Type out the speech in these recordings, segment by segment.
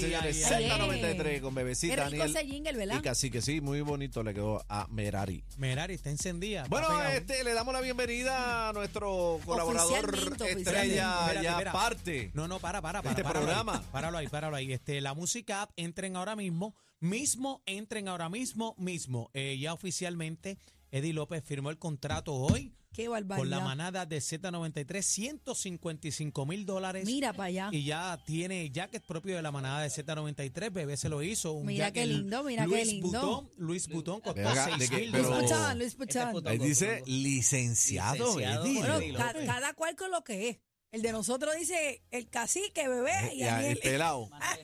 Señores, señores, ay, ay. Z93 con Qué bebecita rico Daniel. ese jingle, Y ¿verdad? casi que sí, muy bonito le quedó a Merari. Merari está encendida. Bueno, este, le damos la bienvenida a nuestro colaborador Oficialmente, estrella, oficialmente. Espérate, ya espera. parte. No, no, para, para, para. Este páralo programa. Ahí, páralo ahí, páralo ahí. Este, la música app, entren ahora mismo. Mismo, entren ahora mismo, mismo. Eh, ya oficialmente, Eddie López firmó el contrato hoy Qué barbaridad. con la manada de Z93, 155 mil dólares. Mira para allá. Y ya tiene jacket propio de la manada de Z93. Bebé se lo hizo. Un Mira qué lindo, mira qué Luis lindo. Butón, Luis Butón costó Ve acá, 6 de que- mil Luis dólares. Luis Este Puchán. puto- Ahí dice licenciado, Licenciado. Eddie. Bueno, ca- cada cual con lo que es. El de nosotros dice el cacique, bebé. Y Ya, Daniel- este lado. Manadero, manadero.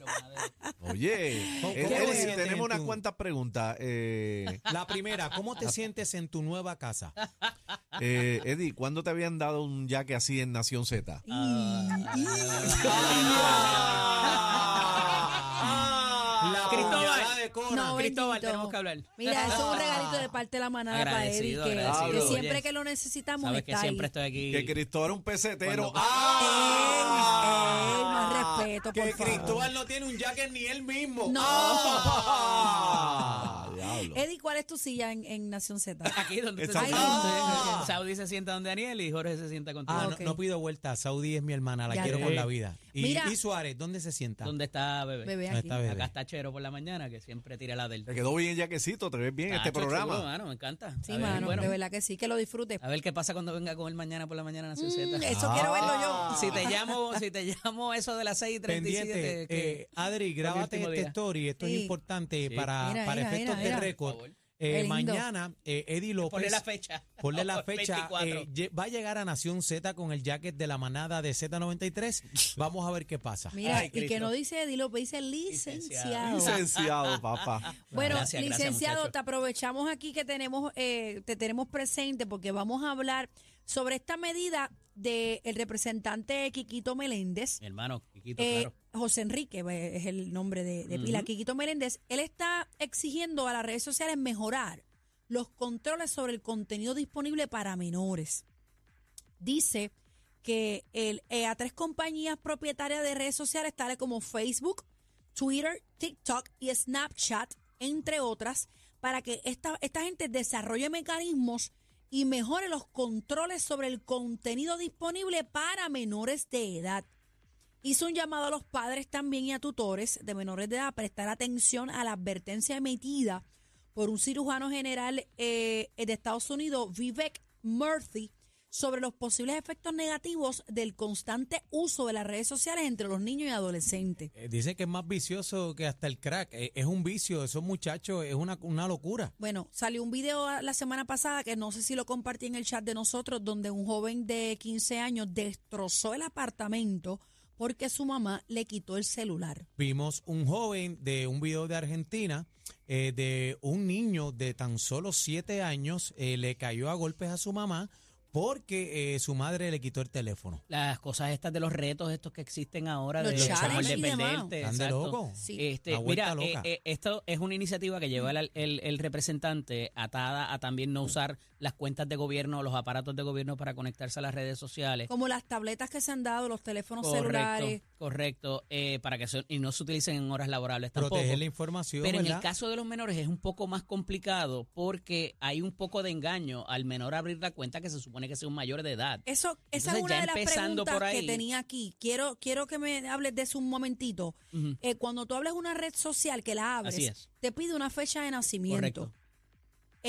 Oye, ¿Cómo- eh, sientes tenemos en unas cuantas preguntas. Eh, La primera, ¿cómo te sientes en tu nueva casa? eh, Eddie, ¿cuándo te habían dado un jaque así en Nación Z? Cora. No, Cristóbal, tenemos que hablar. Mira, eso es un regalito de parte de la manada para Eddie, que, siempre que lo necesitamos Sabes que siempre ahí. estoy aquí. Que Cristóbal era un pesetero. Cuando- ¡Ah! Respeto, por Que favor. Cristóbal no tiene un jacket ni él mismo. No. ¡Ah! Diablo. Eddie, ¿cuál es tu silla en, en Nación Z? Aquí donde sienta. Ah. Saudi se sienta donde Daniel y Jorge se sienta contigo. Ah, ok. no, no pido vuelta. Saudi es mi hermana, la Ya quiero con la vida. Y, Mira. y Suárez, ¿dónde se sienta? ¿Dónde está bebé? Bebé ¿Dónde aquí. está bebé? Acá está Chero por la mañana, que siempre tira la del. Te quedó bien jaquecito, te ves bien este programa. chulo, mano, me encanta. Sí, ver, mano, bueno, de verdad que sí, que lo disfrutes. A ver qué pasa cuando venga con él mañana por la mañana Nación Mm, Z. eso quiero verlo yo. Ah. Si te llamo, si te llamo eso de las 6 y 37. Pendiente. que- Eh, Adri, grábate este día. story. Esto Sí. es importante Sí. para, Mira, para mira, efectos mira, de. Récord. Eh, mañana, eh, Eddie López. Ponle la fecha. Ponle la fecha. 24. eh, va a llegar a Nación Z con el jacket de la manada de Z93. Vamos a ver qué pasa. Mira, Ay, y que no dice Eddie López, dice licenciado. Licenciado, papá. Bueno, Gracias, licenciado, te aprovechamos aquí que tenemos, eh, te tenemos presente porque vamos a hablar sobre esta medida del representante Quiquito Meléndez. Mi hermano, Quiquito, Eh, claro. José Enrique eh, es el nombre de, de pila. Ujú. Quiquito Meléndez, él está exigiendo a las redes sociales mejorar los controles sobre el contenido disponible para menores. Dice que el, eh, a tres compañías propietarias de redes sociales, tales como Facebook, Twitter, TikTok y Snapchat, entre otras, para que esta, esta gente desarrolle mecanismos y mejore los controles sobre el contenido disponible para menores de edad. Hizo un llamado a los padres también y a tutores de menores de edad a prestar atención a la advertencia emitida por un cirujano general eh, de Estados Unidos, Vivek Murthy, sobre los posibles efectos negativos del constante uso de las redes sociales entre los niños y adolescentes. Eh, Dice que es más vicioso que hasta el crack. Eh, es un vicio, esos muchachos, es una, una locura. Bueno, salió un video la semana pasada que no sé si lo compartí en el chat de nosotros, donde un joven de 15 años destrozó el apartamento porque su mamá le quitó el celular. Vimos un joven de un video de Argentina, eh, de un niño de tan solo siete años, eh, le cayó a golpes a su mamá porque eh, su madre le quitó el teléfono. Las cosas estas de los retos estos que existen ahora Los de demás. independientes. Están de loco. Sí. Este, mira, eh, loca. eh, esto es una iniciativa que lleva el, el- el representante atada a también no usar las cuentas de gobierno o los aparatos de gobierno para conectarse a las redes sociales. Como las tabletas que se han dado, los teléfonos celulares. Correcto, eh, para que se- y no se utilicen en horas laborables tampoco. Proteger la información, Pero en el caso de los menores es un poco más complicado porque hay un poco de engaño al menor abrir la cuenta que se supone que sea un mayor de edad. Eso, esa Entonces, es una de las preguntas por que tenía aquí. Quiero, quiero que me hables de eso un momentito. Eh, cuando tú hablas de una red social que la abres, te pide una fecha de nacimiento. Correcto.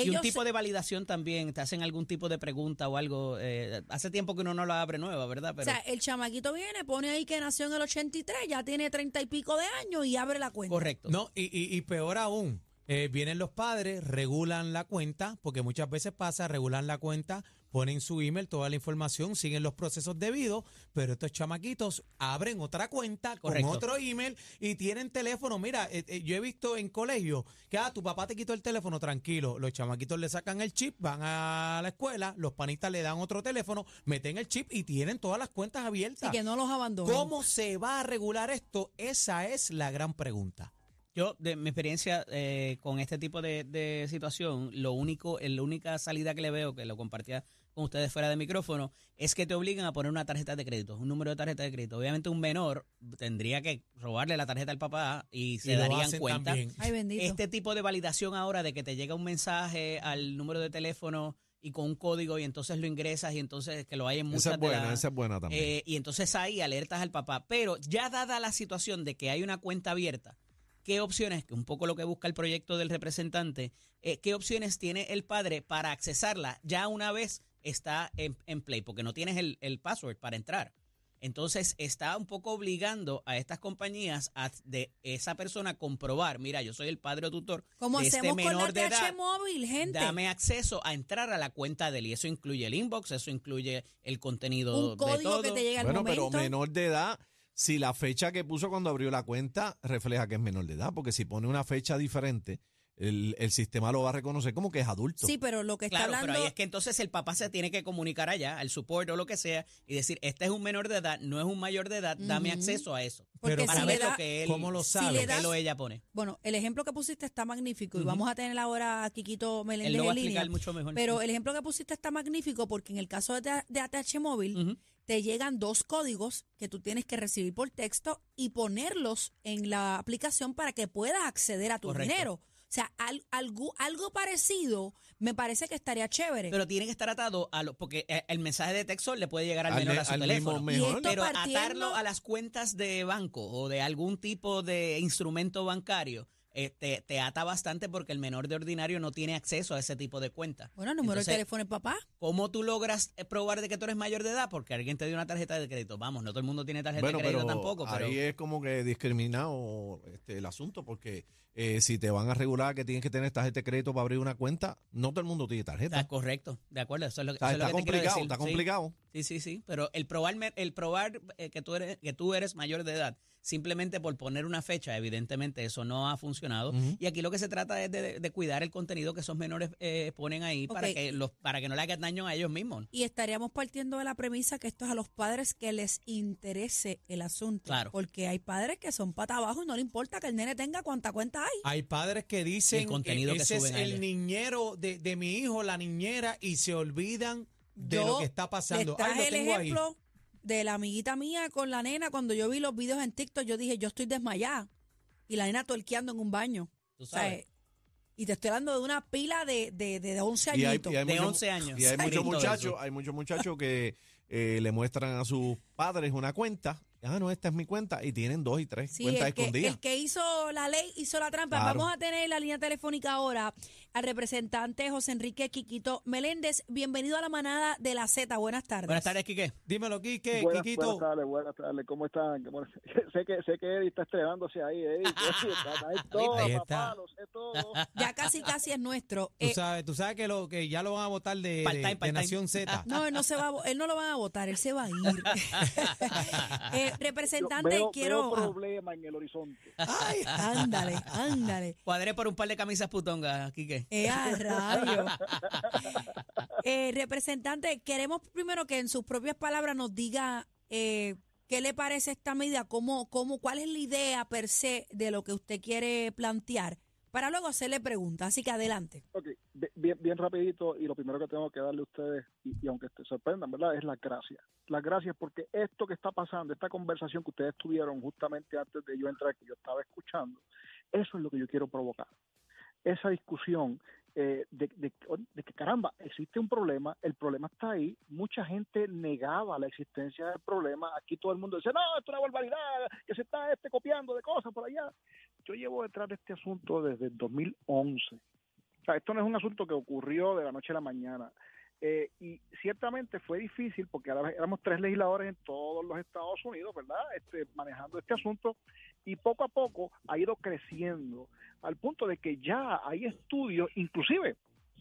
Y un tipo de validación también, te hacen algún tipo de pregunta o algo. eh, hace tiempo que uno no la abre nueva, ¿verdad? O sea, el chamaquito viene, pone ahí que nació en el 83, ya tiene treinta y pico de años y abre la cuenta. correcto. No, y, y- y peor aún, eh, vienen los padres, regulan la cuenta, porque muchas veces pasa, regulan la cuenta, ponen su email, toda la información, siguen los procesos debidos, pero estos chamaquitos abren otra cuenta Correcto. con otro email y tienen teléfono. Mira, eh, eh, yo he visto en colegio que ah, tu papá te quitó el teléfono, tranquilo, los chamaquitos le sacan el chip, van a la escuela, los panistas le dan otro teléfono, meten el chip y tienen todas las cuentas abiertas. Así que no los abandonen. ¿Cómo se va a regular esto? Esa es la gran pregunta. Yo, de mi experiencia eh, con este tipo de, de situación, lo único, la única salida que le veo, que lo compartía con ustedes fuera de micrófono, es que te obligan a poner una tarjeta de crédito, un número de tarjeta de crédito. Obviamente un menor tendría que robarle la tarjeta al papá y se Y darían cuenta. Ay, bendito. Este tipo de validación ahora de que te llega un mensaje al número de teléfono y con un código y entonces lo ingresas y entonces que lo hay en muchas Esa es de buena, esa es buena también. eh, y entonces ahí alertas al papá. Pero ya dada la situación de que hay una cuenta abierta, ¿qué opciones, que un poco lo que busca el proyecto del representante, eh, qué opciones tiene el padre para accesarla ya una vez está en, en play? Porque no tienes el, el password para entrar. Entonces está un poco obligando a estas compañías a de esa persona comprobar, mira, yo soy el padre o tutor Como de este hacemos con la menor de edad. móvil, gente. Dame acceso a entrar a la cuenta de él. Y eso incluye el inbox, eso incluye el contenido un código de todo. que te llega al bueno, momento. pero menor de edad, si la fecha que puso cuando abrió la cuenta refleja que es menor de edad, porque si pone una fecha diferente, el, el sistema lo va a reconocer como que es adulto. Sí, pero lo que está Claro, hablando... pero ahí es que entonces el papá se tiene que comunicar allá, al support o lo que sea, y decir, este es un menor de edad, no es un mayor de edad, dame acceso a eso. Porque Pero para si ver da- lo que él, ¿Cómo lo si sabe? que das- él o ella pone. Bueno, el ejemplo que pusiste está magnífico y vamos a tener ahora a Quiquito Meléndez Él lo va a en línea. explicar mucho mejor. Pero el ejemplo que pusiste está magnífico porque en el caso de, de ATH móvil te llegan dos códigos que tú tienes que recibir por texto y ponerlos en la aplicación para que puedas acceder a tu Correcto. dinero. O sea, al- algo, algo parecido me parece que estaría chévere. Pero tiene que estar atado a lo, porque eh, el mensaje de texto le puede llegar al, Al menor me- a su al teléfono. mismo Pero partiendo- atarlo a las cuentas de banco o de algún tipo de instrumento bancario eh, te, te ata bastante porque el menor de ordinario no tiene acceso a ese tipo de cuentas. bueno, el número Entonces, de teléfono del papá. ¿Cómo tú logras eh, probar de que tú eres mayor de edad? Porque alguien te dio una tarjeta de crédito. Vamos, no todo el mundo tiene tarjeta Bueno, de crédito pero tampoco, pero ahí es como que discriminado este, el asunto, porque eh, si te van a regular que tienes que tener tarjeta de crédito para abrir una cuenta, no todo el mundo tiene tarjeta. está correcto, de acuerdo, eso es lo, O sea, eso es lo está que te quiero complicado, decir. está Sí. complicado. Sí, sí, sí, pero el probar, el probar eh, que, tú eres, que tú eres mayor de edad, simplemente por poner una fecha, evidentemente eso no ha funcionado. Y aquí lo que se trata es de, de cuidar el contenido que esos menores eh, ponen ahí para, que los, para que no le hagan daño a ellos mismos. Y estaríamos partiendo de la premisa que esto es a los padres que les interese el asunto. Claro. Porque hay padres que son pata abajo y no le importa que el nene tenga cuánta cuenta hay. Hay padres que dicen El contenido "E- que ese es suben a el ellos". niñero de, de mi hijo, la niñera, y se olvidan de Yo lo que está pasando. Les traje Ay, lo el tengo ahí. De la amiguita mía con la nena. Cuando yo vi los videos en TikTok, yo dije, yo estoy desmayada. Y la nena torqueando en un baño. Tú O sea, sabes. y te estoy hablando de una pila de, de, de 11 Y hay, añitos. y hay De muchos- 11 años. Y hay muchos muchachos, hay muchos muchachos que eh, le muestran a sus padres una cuenta. Ah, no, esta es mi cuenta. Y tienen dos y tres Sí, cuentas el que, escondidas. el que hizo la ley hizo la trampa. Claro. Vamos a tener en la línea telefónica ahora al representante José Enrique Quiquito Meléndez. Bienvenido a la manada de la Z. Buenas tardes. Buenas tardes, Quique. Dímelo, Quique, buenas, Quiquito. buenas tardes, buenas tardes, ¿cómo están? ¿Cómo- sé que sé que Eddie está estrenándose ahí, Eddie. Está ahí todo, Ahí papá, está. lo sé todo. Ya casi, casi es nuestro. Tú Eh, sabes, tú sabes que, lo, que ya lo van a votar de, de-. Nación Z. no, él no se va, a vo- él no lo van a votar, él se va a ir. Eh, representante, veo, quiero. veo problema en el horizonte. ay, ándale, ándale. Cuadré por un par de camisas putongas, Quique. Eh, a rayo. Eh, representante, queremos primero que en sus propias palabras nos diga eh, qué le parece esta medida, cómo, cómo, cuál es la idea per se de lo que usted quiere plantear, para luego hacerle preguntas. Así que adelante. Ok, bi- bien, bien rapidito, y lo primero que tengo que darle a ustedes, y, y aunque te sorprendan, ¿verdad? Es las gracias. Las gracias porque esto que está pasando, esta conversación que ustedes tuvieron justamente antes de yo entrar, que yo estaba escuchando, eso es lo que yo quiero provocar. Esa discusión eh, de, que, caramba, existe un problema, el problema está ahí, mucha gente negaba la existencia del problema, aquí todo el mundo dice, no, esto es una barbaridad, que se está este copiando de cosas por allá. Yo llevo detrás de este asunto desde el 2011. O sea, esto no es un asunto que ocurrió de la noche a la mañana. Eh, y ciertamente fue difícil porque éramos tres legisladores en todos los Estados Unidos, ¿verdad? Este, manejando este asunto y poco a poco ha ido creciendo al punto de que ya hay estudios, inclusive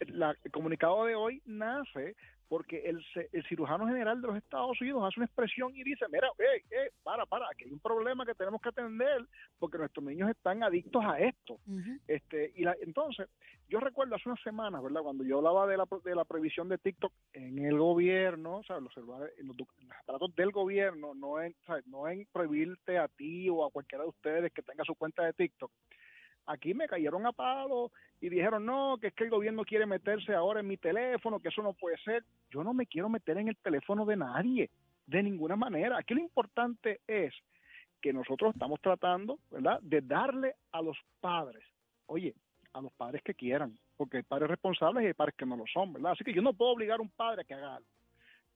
la- el comunicado de hoy nace porque el, el cirujano general de los Estados Unidos hace una expresión y dice, mira, eh, eh, para, para, aquí hay un problema que tenemos que atender porque nuestros niños están adictos a esto. Este, y la, entonces, yo recuerdo hace unas semanas, ¿verdad? Cuando yo hablaba de la, de la prohibición de TikTok en el gobierno, o sea, los los, aparatos del gobierno, no en, no en prohibirte a ti o a cualquiera de ustedes que tenga su cuenta de TikTok. aquí me cayeron a palo y dijeron, no, que es que el gobierno quiere meterse ahora en mi teléfono, que eso no puede ser. Yo no me quiero meter en el teléfono de nadie, de ninguna manera. Aquí lo importante es que nosotros estamos tratando, ¿verdad?, de darle a los padres, oye, a los padres que quieran, porque hay padres responsables y hay padres que no lo son, ¿verdad? Así que yo no puedo obligar a un padre a que haga algo.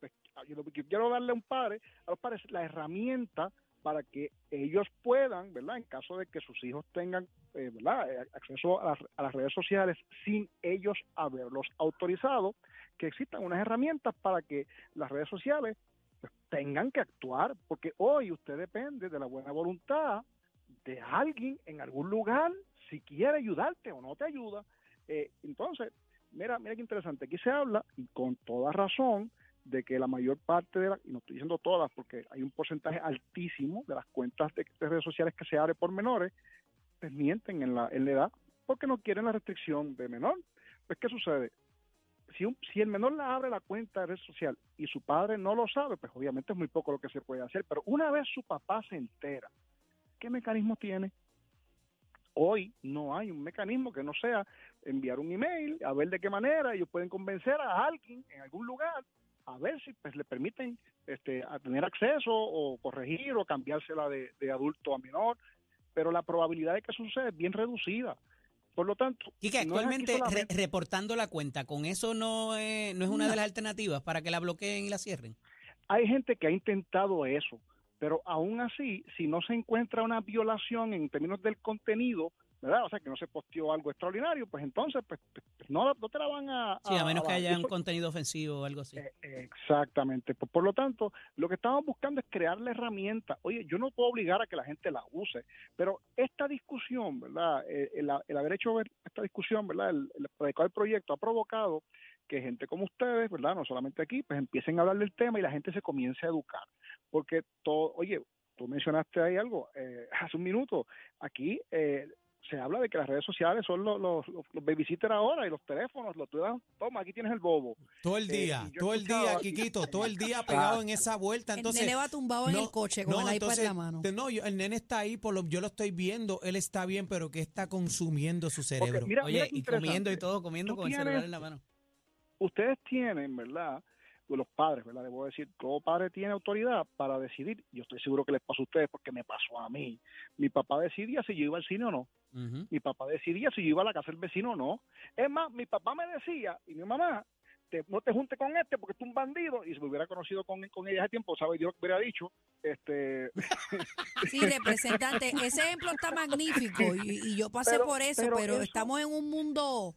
Pues, yo lo que quiero darle a un padre, a los padres, la herramienta para que ellos puedan, ¿verdad? En caso de que sus hijos tengan, eh, ¿verdad? Eh, acceso a las, a las redes sociales sin ellos haberlos autorizado, que existan unas herramientas para que las redes sociales pues, tengan que actuar, porque hoy usted depende de la buena voluntad de alguien en algún lugar, si quiere ayudarte o no te ayuda. Eh, entonces, mira, mira qué interesante, aquí se habla, y con toda razón, de que la mayor parte de las, y no estoy diciendo todas, porque hay un porcentaje altísimo de las cuentas de, de redes sociales que se abren por menores, pues mienten en la, en la edad porque no quieren la restricción de menor. Pues, ¿qué sucede? Si, un, si el menor la abre la cuenta de red social y su padre no lo sabe, pues obviamente es muy poco lo que se puede hacer. Pero una vez su papá se entera, ¿qué mecanismo tiene? Hoy no hay un mecanismo que no sea enviar un email, a ver de qué manera ellos pueden convencer a alguien en algún lugar a ver si pues le permiten este a tener acceso o corregir o cambiársela de, de adulto a menor, pero la probabilidad de que suceda es bien reducida. Por lo tanto, es aquí actualmente re- reportando la cuenta, ¿con eso no es, no es una No. de las alternativas para que la bloqueen y la cierren? hay gente que ha intentado eso, pero aún así, si no se encuentra una violación en términos del contenido, ¿verdad? O sea, que no se posteó algo extraordinario, pues entonces, pues, pues, no, no te la van a... Sí, a menos que haya un contenido ofensivo o algo así. Eh, Exactamente. Por, por lo tanto, lo que estamos buscando es crear la herramienta. Oye, yo no puedo obligar a que la gente la use, pero esta discusión, ¿verdad? Eh, el, el haber hecho ver- esta discusión, ¿verdad? El, el del proyecto ha provocado que gente como ustedes, ¿verdad? No solamente aquí, pues empiecen a hablar del tema y la gente se comience a educar. Porque todo, oye, tú mencionaste ahí algo eh, hace un minuto, aquí eh, se habla de que las redes sociales son los, los, los, babysitters ahora y los teléfonos, los tú das, toma, aquí tienes el bobo. Todo el Eh, día, todo el día, Quiquito, todo el día pegado en esa vuelta. el Entonces, nene va tumbado en el coche con no, el iPad entonces, en la mano. te- No, yo- el nene está ahí, por lo, yo lo estoy viendo, él está bien, pero que está consumiendo su cerebro. mira, mira Oye, qué y comiendo y todo, comiendo con el celular en la mano. ustedes tienen, ¿verdad? Los padres, ¿verdad? Debo decir, todo padre tiene autoridad para decidir. Yo estoy seguro que les pasó a ustedes porque me pasó a mí. Mi papá decidía si yo iba al cine o no. Mi papá decidía si yo iba a la casa del vecino o no. Es más, mi papá me decía, y mi mamá, te- no te juntes con este porque es un bandido. Y si me hubiera conocido con, con ella hace tiempo, ¿sabe Dios hubiera dicho? Este, Sí, representante, ese ejemplo está magnífico y, y yo pasé Pero- por eso, pero pero, eso- estamos en un mundo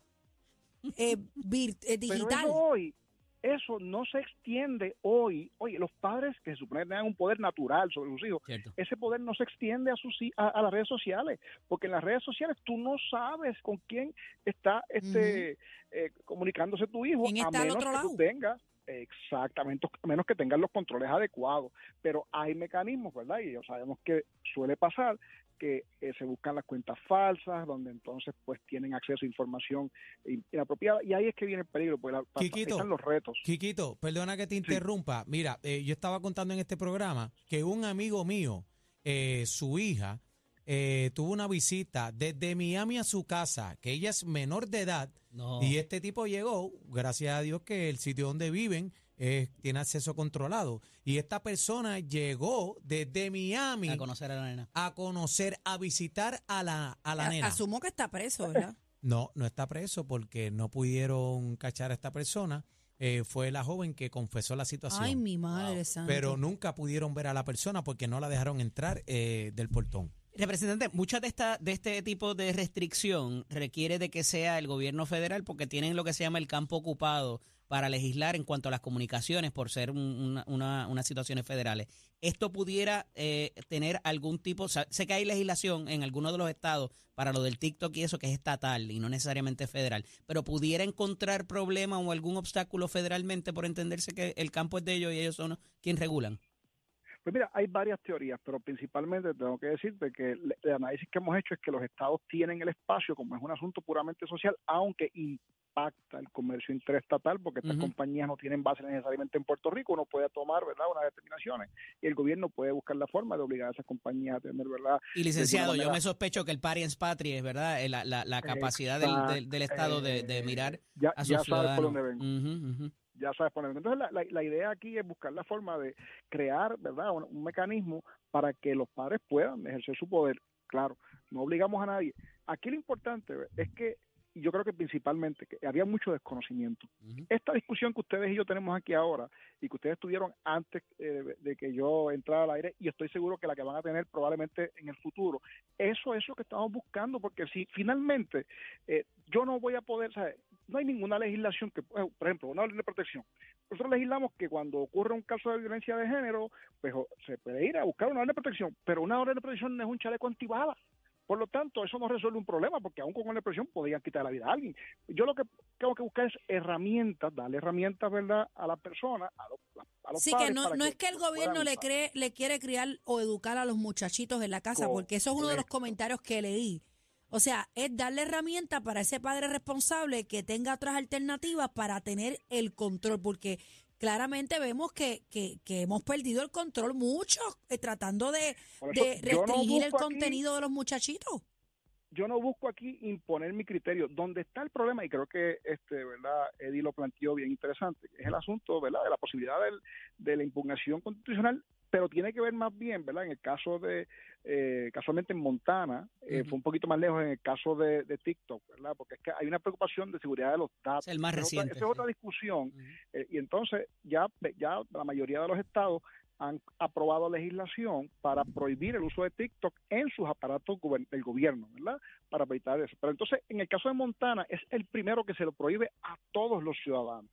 eh, vir- eh, Pero digital. eso hoy, eso no se extiende hoy. Oye, los padres que se supone que tengan un poder natural sobre sus hijos, Cierto. ese poder no se extiende a, sus, a, a las redes sociales, porque en las redes sociales tú no sabes con quién está este eh, comunicándose tu hijo, ¿Quién a está menos que tú tengas exactamente, a menos que tengas los controles adecuados, pero hay mecanismos, ¿verdad? Y sabemos que suele pasar que eh, se buscan las cuentas falsas, donde entonces pues tienen acceso a información in- inapropiada, y ahí es que viene el peligro, porque la, Quiquito. están los retos. Quiquito, perdona que te interrumpa. Mira, eh, yo estaba contando en este programa que un amigo mío, eh, su hija, eh, tuvo una visita desde Miami a su casa, que ella es menor de edad, No. y este tipo llegó, gracias a Dios que el sitio donde viven eh, tiene acceso controlado. Y esta persona llegó desde Miami a conocer a la nena. a conocer, a visitar a la, a la A- nena. Asumo que está preso, ¿verdad? No, no está preso porque no pudieron cachar a esta persona. Eh, fue la joven que confesó la situación. Ay, mi madre santa. pero nunca pudieron ver a la persona porque no la dejaron entrar eh, del portón. Representante, muchas de esta, de este tipo de restricción requiere de que sea el gobierno federal porque tienen lo que se llama el campo ocupado para legislar en cuanto a las comunicaciones por ser un- una, una- unas situaciones federales. ¿Esto pudiera eh, tener algún tipo, sé que hay legislación en algunos de los estados para lo del TikTok y eso que es estatal y no necesariamente federal, pero pudiera encontrar problema o algún obstáculo federalmente por entenderse que el campo es de ellos y ellos son quienes regulan? Pues mira, hay varias teorías, pero principalmente tengo que decirte que el, el análisis que hemos hecho es que los estados tienen el espacio, como es un asunto puramente social, aunque impacta el comercio interestatal porque estas compañías no tienen base necesariamente en Puerto Rico, uno puede tomar, ¿verdad?, unas determinaciones y el gobierno puede buscar la forma de obligar a esas compañías a tener, ¿verdad?, Y licenciado, yo me sospecho que el pariens patria es verdad, Eh, la, la, la capacidad del, del, del Estado de, de Eh, mirar ya, a sus ya sabes por ciudadanos. dónde ven. Ujú, ujú. Ya sabes poner. Entonces, la, la, la idea aquí es buscar la forma de crear, ¿verdad?, un, un mecanismo para que los padres puedan ejercer su poder. Claro, no obligamos a nadie. Aquí lo importante es que yo creo que principalmente que había mucho desconocimiento. Esta discusión que ustedes y yo tenemos aquí ahora y que ustedes tuvieron antes eh, de que yo entrara al aire y estoy seguro que la que van a tener probablemente en el futuro, eso es lo que estamos buscando porque si finalmente eh, yo no voy a poder, ¿sabes? No hay ninguna legislación que, eh, por ejemplo, una ley de protección. Nosotros legislamos que cuando ocurre un caso de violencia de género, pues se puede ir a buscar una orden de protección, pero una orden de protección no es un chaleco antibalas. Por lo tanto, eso no resuelve un problema, porque aún con una presión podrían quitar la vida a alguien. Yo lo que tengo que buscar es herramientas, darle herramientas, ¿verdad?, a la persona, a los, a los Sí, padres que no, no es que el gobierno le cree, le quiere criar o educar a los muchachitos en la casa, porque eso es uno de los comentarios que leí. O sea, es darle herramientas para ese padre responsable que tenga otras alternativas para tener el control, porque claramente vemos que, que, que hemos perdido el control mucho eh, tratando de, no restringir el aquí- contenido de los muchachitos. yo no busco aquí imponer mi criterio. Donde está el problema, y creo que este, ¿verdad? Eddie lo planteó bien interesante, es el asunto ¿verdad? de la posibilidad del- de la impugnación constitucional, pero tiene que ver más bien, ¿verdad? En el caso de, eh, casualmente en Montana, eh, fue un poquito más lejos en el caso de, de TikTok, ¿verdad? Porque es que hay una preocupación de seguridad de los datos. Es el más reciente, Esa es otra discusión. Eh, y entonces ya, ya la mayoría de los estados han aprobado legislación para prohibir el uso de TikTok en sus aparatos del gobierno, ¿verdad? Para evitar eso. Pero entonces, en el caso de Montana, es el primero que se lo prohíbe a todos los ciudadanos.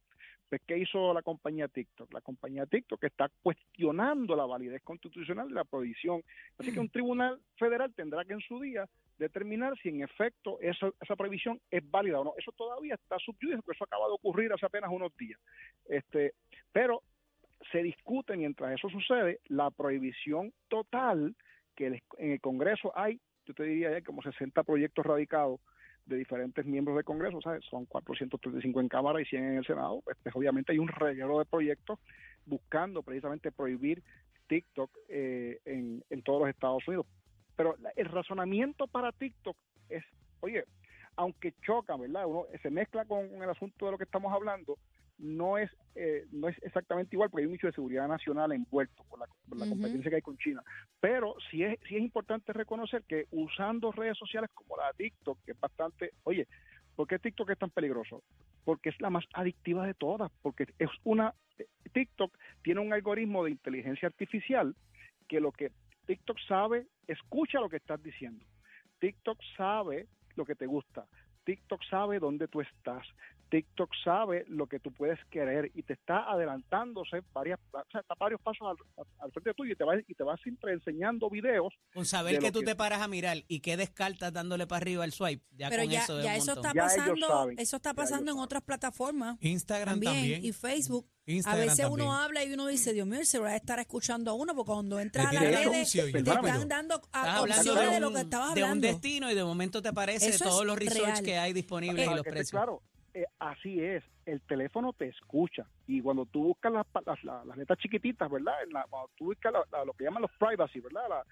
Pues, ¿qué hizo la compañía TikTok? La compañía TikTok está cuestionando la validez constitucional de la prohibición. Así que un tribunal federal tendrá que en su día determinar si en efecto esa, esa prohibición es válida o no. Eso todavía está subyudice, porque eso acaba de ocurrir hace apenas unos días. Este, pero se discute mientras eso sucede la prohibición total que en el Congreso hay, yo te diría ya como 60 proyectos radicados de diferentes miembros del Congreso, ¿sabes? son 435 en Cámara y 100 en el Senado, pues, obviamente hay un reguero de proyectos buscando precisamente prohibir TikTok eh, en, en todos los Estados Unidos. Pero la- el razonamiento para TikTok es, oye, aunque choca, ¿verdad? Uno se mezcla con el asunto de lo que estamos hablando, no es eh, no es exactamente igual porque hay mucho de seguridad nacional envuelto por la, por la Ujú. competencia que hay con China. Pero sí es, sí es importante reconocer que usando redes sociales como la de TikTok, que es bastante, oye, ¿por qué TikTok es tan peligroso? Porque es la más adictiva de todas, porque es una, TikTok tiene un algoritmo de inteligencia artificial que lo que TikTok sabe, escucha lo que estás diciendo. TikTok sabe lo que te gusta. TikTok sabe dónde tú estás. TikTok sabe lo que tú puedes querer y te está adelantándose varias, o sea, está varios pasos al, al frente tuyo y te va y te va siempre enseñando videos. Con saber de que tú que- te paras a mirar y que descartas dándole para arriba el swipe, ya Pero con ya, eso es ya un eso montón. está pasando, saben, eso está pasando en saben. otras plataformas Instagram también, también. y Facebook. Instagram a veces también. uno habla y uno dice, Dios mío, el celular estará escuchando a uno, porque cuando entras a las redes te están dando hablando opciones de de lo que estabas de un hablando. destino y de momento te aparece Eso todos los research real. que hay disponibles y los que esté precios. claro, eh, así es, el teléfono te escucha y cuando tú buscas las, pa- las, las- las letras chiquititas, ¿verdad? En la- cuando tú buscas la- la- lo que llaman los privacy, ¿verdad? La-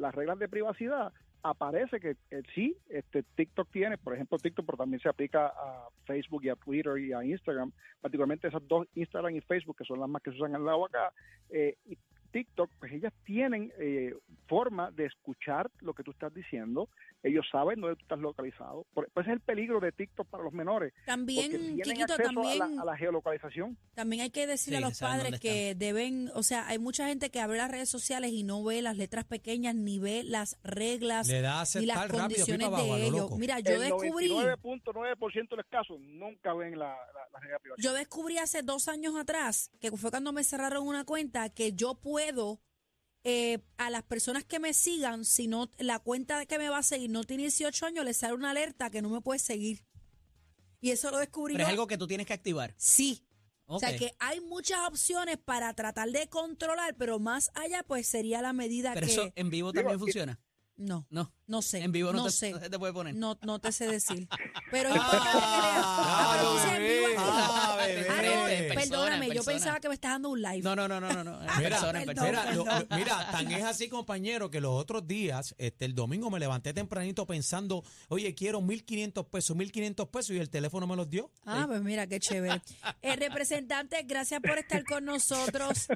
las reglas de privacidad, aparece que eh, sí, este TikTok tiene, por ejemplo, TikTok, pero también se aplica a Facebook y a Twitter y a Instagram, particularmente esas dos, Instagram y Facebook, que son las más que se usan al lado acá, eh, y TikTok, pues ellas tienen eh, forma de escuchar lo que tú estás diciendo, ellos saben dónde tú estás localizado, por, pues es el peligro de TikTok para los menores, También, acceso también, a, la, a la geolocalización. también hay que decirle Sí, a los padres que deben, o sea, hay mucha gente que abre las redes sociales y no ve las letras pequeñas, ni ve las reglas, Le da a ni las rápido, condiciones de lo ellos. Mira, yo el descubrí... 99.9% de los casos nunca ven la, la, la regla. Yo descubrí hace dos años atrás, que fue cuando me cerraron una cuenta, que yo puedo eh, a las personas que me sigan, si no la cuenta que me va a seguir no tiene 18 años, le sale una alerta que no me puede seguir. Y eso lo descubrí Pero es algo que tú tienes que activar. Sí. O sea que hay muchas opciones para tratar de controlar, pero más allá pues sería la medida Pero que... eso en vivo también funciona. No, No. no sé. En vivo no, no te, sé. no se te puede poner. No, no te sé decir. Pero es importante que leas. Ah, bebé. no, persona, perdóname, yo pensaba que me estás dando un live. No, no, no, no, no. En Mira, persona, en persona. Mira, lo- perdón. lo- mira, tan es así, compañero, que los otros días, este, el domingo me levanté tempranito pensando, oye, quiero 1.500 pesos, 1.500 pesos, y el teléfono me los dio. Ah, pues mira, qué chévere. Eh, representante, gracias por estar con nosotros.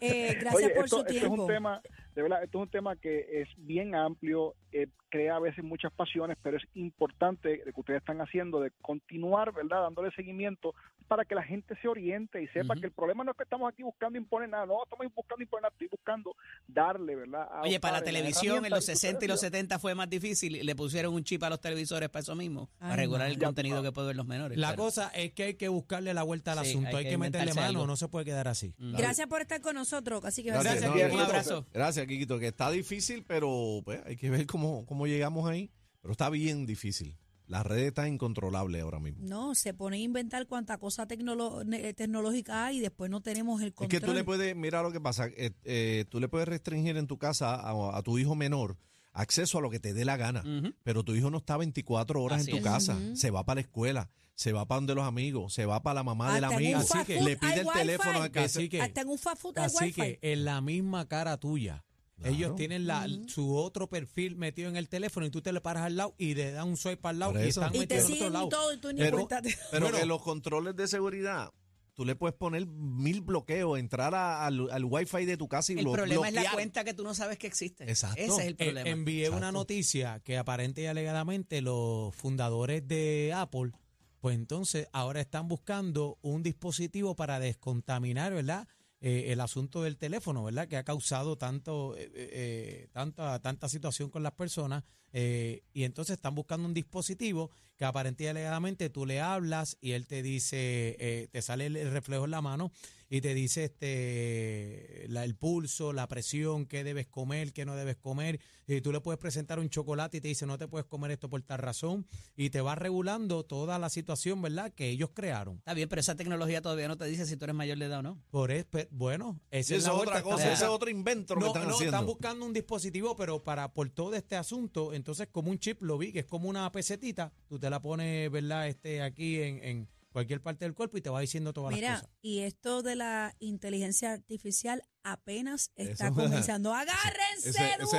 Eh, gracias Oye, por esto, su esto tiempo. es un tema, de verdad, esto es un tema que es bien amplio, eh, crea a veces muchas pasiones, pero es importante lo que ustedes están haciendo de continuar, ¿verdad?, dándole seguimiento para que la gente se oriente y sepa que el problema no es que estamos aquí buscando imponer nada, no estamos buscando imponer nada, estoy buscando darle, ¿verdad? a Oye, para la televisión en los que 60 y los ustedes 70 fue más difícil le pusieron un chip a los televisores para eso mismo, Ay, para regular el contenido que pueden ver los menores. La pero- cosa es que hay que buscarle la vuelta al Sí, asunto, hay hay, que que, meterle mano, algo. no se puede quedar así. Gracias por estar con nosotros. Así que Gracias, Gracias, no. Un abrazo. Gracias, Kikito, que está difícil, pero pues hay que ver cómo, cómo llegamos ahí. Pero está bien difícil. Las redes están incontrolables ahora mismo. No, se pone a inventar cuánta cosa tecnolo- ne- tecnológica hay y después no tenemos el Es control. que tú le puedes, mira lo que pasa, eh, eh, tú le puedes restringir en tu casa a, a tu hijo menor acceso a lo que te dé la gana, pero tu hijo no está 24 horas Así en tu es. casa, se va para la escuela, se va para donde los amigos, se va para la mamá del Hasta en amigo, le pide el wifi. teléfono a que Así que, Hasta en un fast food así wifi. que en la misma cara tuya. Claro. Ellos tienen la, su otro perfil metido en el teléfono y tú te le paras al lado y le das un swipe al lado y están y metidos en otro lado. todo y tú ni Pero- Pero Bueno. que los controles de seguridad, tú le puedes poner mil bloqueos, entrar a- al, al wifi de tu casa y El problema es la cuenta que tú no sabes que existe. Exacto. Ese es el Eh, problema. envié una noticia que aparente y alegadamente los fundadores de Apple, pues entonces ahora están buscando un dispositivo para descontaminar, ¿verdad? Eh, el asunto del teléfono, ¿verdad? Que ha causado tanto, eh, eh, tanta, tanta situación con las personas. eh, y entonces están buscando un dispositivo que aparente y alegadamente tú le hablas y él te dice, eh, te sale el, reflejo en la mano y te dice este la- el pulso, la presión, qué debes comer, qué no debes comer. Y tú le puedes presentar un chocolate y te dice no te puedes comer esto por tal razón. Y te va regulando toda la situación, ¿verdad? Que ellos crearon. Está bien, pero esa tecnología todavía no te dice si tú eres mayor de edad o no. Por es, pe- bueno, esa es, la otra cosa, ese es otro invento lo que no, están no, haciendo. están buscando un dispositivo, pero para por todo este asunto, entonces como un chip lo vi, que es como una pesetita, tú te la pones, ¿verdad? Este aquí en, en cualquier parte del cuerpo y te va diciendo todas las Mira, cosas. y esto de la inteligencia artificial apenas está Eso- comenzando. ¡Agárrense ese- duro!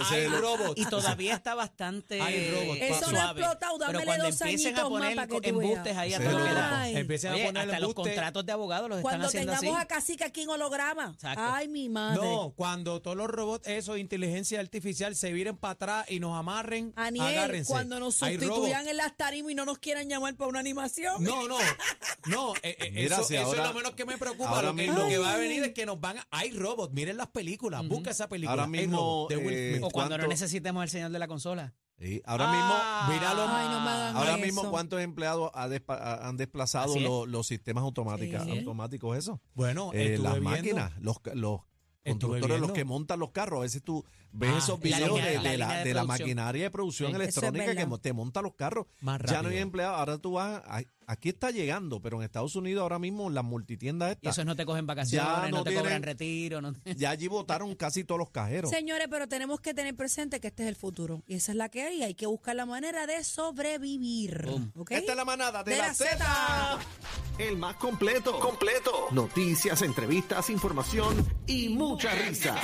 ese Hay es el- robots. Y todavía está bastante Hay robots, eh, Eso no ha suave. explotado, dámele pero cuando dos empiecen a añitos más poner para que embustes ahí a todo que. Empiecen Oye, a poner hasta los contratos de abogados los Cuando están haciendo tengamos así. a Cacique aquí en holograma. Exacto. Ay, mi madre. No, cuando todos los robots, eso, inteligencia artificial, se viren para atrás y nos amarren, Aniel, agárrense. cuando nos sustituyan en las tarimas y no nos quieran llamar para una animación. No, no, no, eh, eh, Mira, eso, si eso ahora- es lo menos que me preocupa. ahora Lo que, lo que va a venir es que nos van a... Hay robots, miren las películas, busca esa película. Ahora Hay mismo, robots de Will eh, Smith. O cuando no ¿Cuánto? necesitemos el señor de la consola. Sí, ahora Ah, mismo, míralo. Ay, no me hagan ahora eso. mismo, ¿cuántos empleados ha despa- ha- han desplazado Así es. los, los sistemas automáticos, Sí. automáticos eso? Bueno, Eh, estuve las viendo- máquinas, los, los constructores, los viendo. que montan los carros. A veces tú ves Ah, esos la videos línea- de, la de línea la, de de la producción. maquinaria de producción Sí. Eso es electrónica que verdad. mo- te monta los carros. Más Ya no hay rápido. empleados. Ahora tú vas, a- aquí está llegando, pero en Estados Unidos ahora mismo las multitiendas Y estas, esos no te cogen vacaciones, Ya no, no te tienen- cobran retiro. No, ya allí votaron casi todos los cajeros. Señores, pero tenemos que tener presente que este es el futuro. Y esa es la que hay. Hay que buscar la manera de sobrevivir. Boom. ¿ok? Esta es la manada de, De la, la Z. El más completo. Completo. Noticias, entrevistas, información y mucha risa.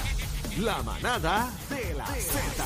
La manada de la Z.